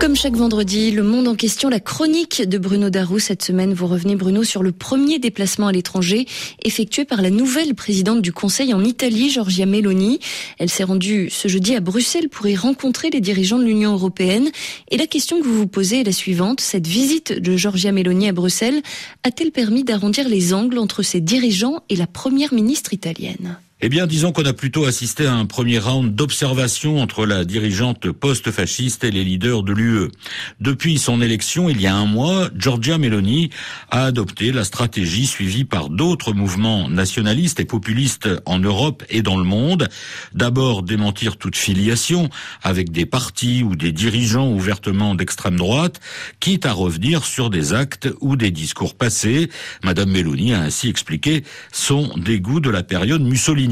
Comme chaque vendredi, le monde en question, la chronique de Bruno Darou. Cette semaine, vous revenez, Bruno, sur le premier déplacement à l'étranger effectué par la nouvelle présidente du Conseil en Italie, Giorgia Meloni. Elle s'est rendue ce jeudi à Bruxelles pour y rencontrer les dirigeants de l'Union européenne. Et la question que vous vous posez est la suivante. Cette visite de Giorgia Meloni à Bruxelles a-t-elle permis d'arrondir les angles entre ses dirigeants et la première ministre italienne? Eh bien, disons qu'on a plutôt assisté à un premier round d'observation entre la dirigeante post-fasciste et les leaders de l'UE. Depuis son élection il y a un mois, Giorgia Meloni a adopté la stratégie suivie par d'autres mouvements nationalistes et populistes en Europe et dans le monde. D'abord, démentir toute filiation avec des partis ou des dirigeants ouvertement d'extrême droite, quitte à revenir sur des actes ou des discours passés. Madame Meloni a ainsi expliqué son dégoût de la période Mussolini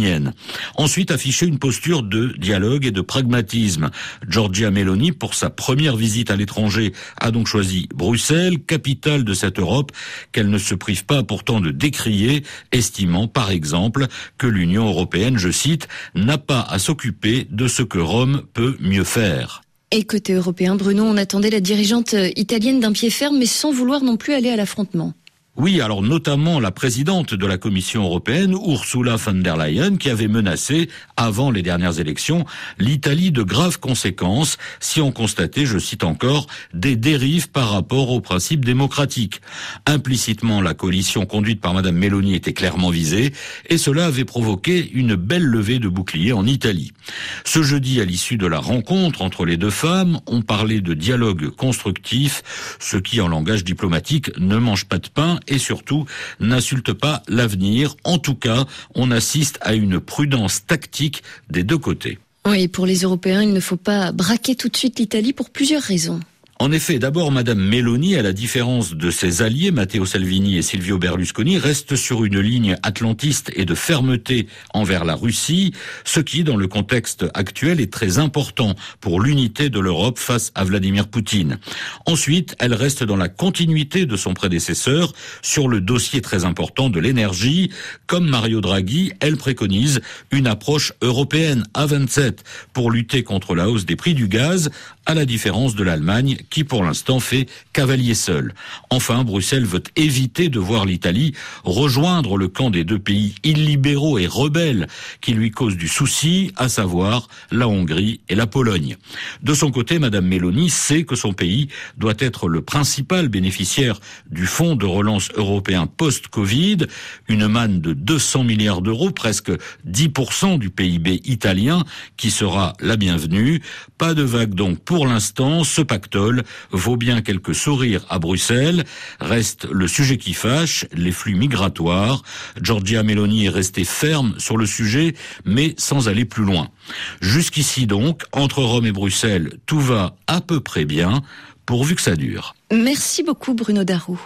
Ensuite, afficher une posture de dialogue et de pragmatisme. Giorgia Meloni, pour sa première visite à l'étranger, a donc choisi Bruxelles, capitale de cette Europe, qu'elle ne se prive pas pourtant de décrier, estimant par exemple que l'Union européenne, je cite, n'a pas à s'occuper de ce que Rome peut mieux faire. Et côté européen, Bruno, on attendait la dirigeante italienne d'un pied ferme, mais sans vouloir non plus aller à l'affrontement. Oui, alors notamment la présidente de la Commission européenne, Ursula von der Leyen, qui avait menacé, avant les dernières élections, l'Italie de graves conséquences si on constatait, je cite encore, des dérives par rapport aux principes démocratiques. Implicitement, la coalition conduite par Madame Meloni était clairement visée, et cela avait provoqué une belle levée de boucliers en Italie. Ce jeudi, à l'issue de la rencontre entre les deux femmes, on parlait de dialogue constructif, ce qui, en langage diplomatique, ne mange pas de pain et surtout n'insulte pas l'avenir. En tout cas, on assiste à une prudence tactique des deux côtés. Oui, pour les Européens, il ne faut pas braquer tout de suite l'Italie pour plusieurs raisons. En effet, d'abord, Madame Meloni, à la différence de ses alliés, Matteo Salvini et Silvio Berlusconi, reste sur une ligne atlantiste et de fermeté envers la Russie, ce qui, dans le contexte actuel, est très important pour l'unité de l'Europe face à Vladimir Poutine. Ensuite, elle reste dans la continuité de son prédécesseur sur le dossier très important de l'énergie. Comme Mario Draghi, elle préconise une approche européenne à 27 pour lutter contre la hausse des prix du gaz, à la différence de l'Allemagne qui pour l'instant fait cavalier seul. Enfin, Bruxelles veut éviter de voir l'Italie rejoindre le camp des deux pays illibéraux et rebelles qui lui causent du souci, à savoir la Hongrie et la Pologne. De son côté, Madame Meloni sait que son pays doit être le principal bénéficiaire du fonds de relance européen post-Covid, une manne de 200 milliards d'euros, presque 10% du PIB italien, qui sera la bienvenue. Pas de vague donc pour l'instant, ce pactole vaut bien quelques sourires à Bruxelles. Reste le sujet qui fâche, les flux migratoires. Giorgia Meloni est restée ferme sur le sujet, mais sans aller plus loin. Jusqu'ici donc, entre Rome et Bruxelles, tout va à peu près bien, pourvu que ça dure. Merci beaucoup Bruno Darou.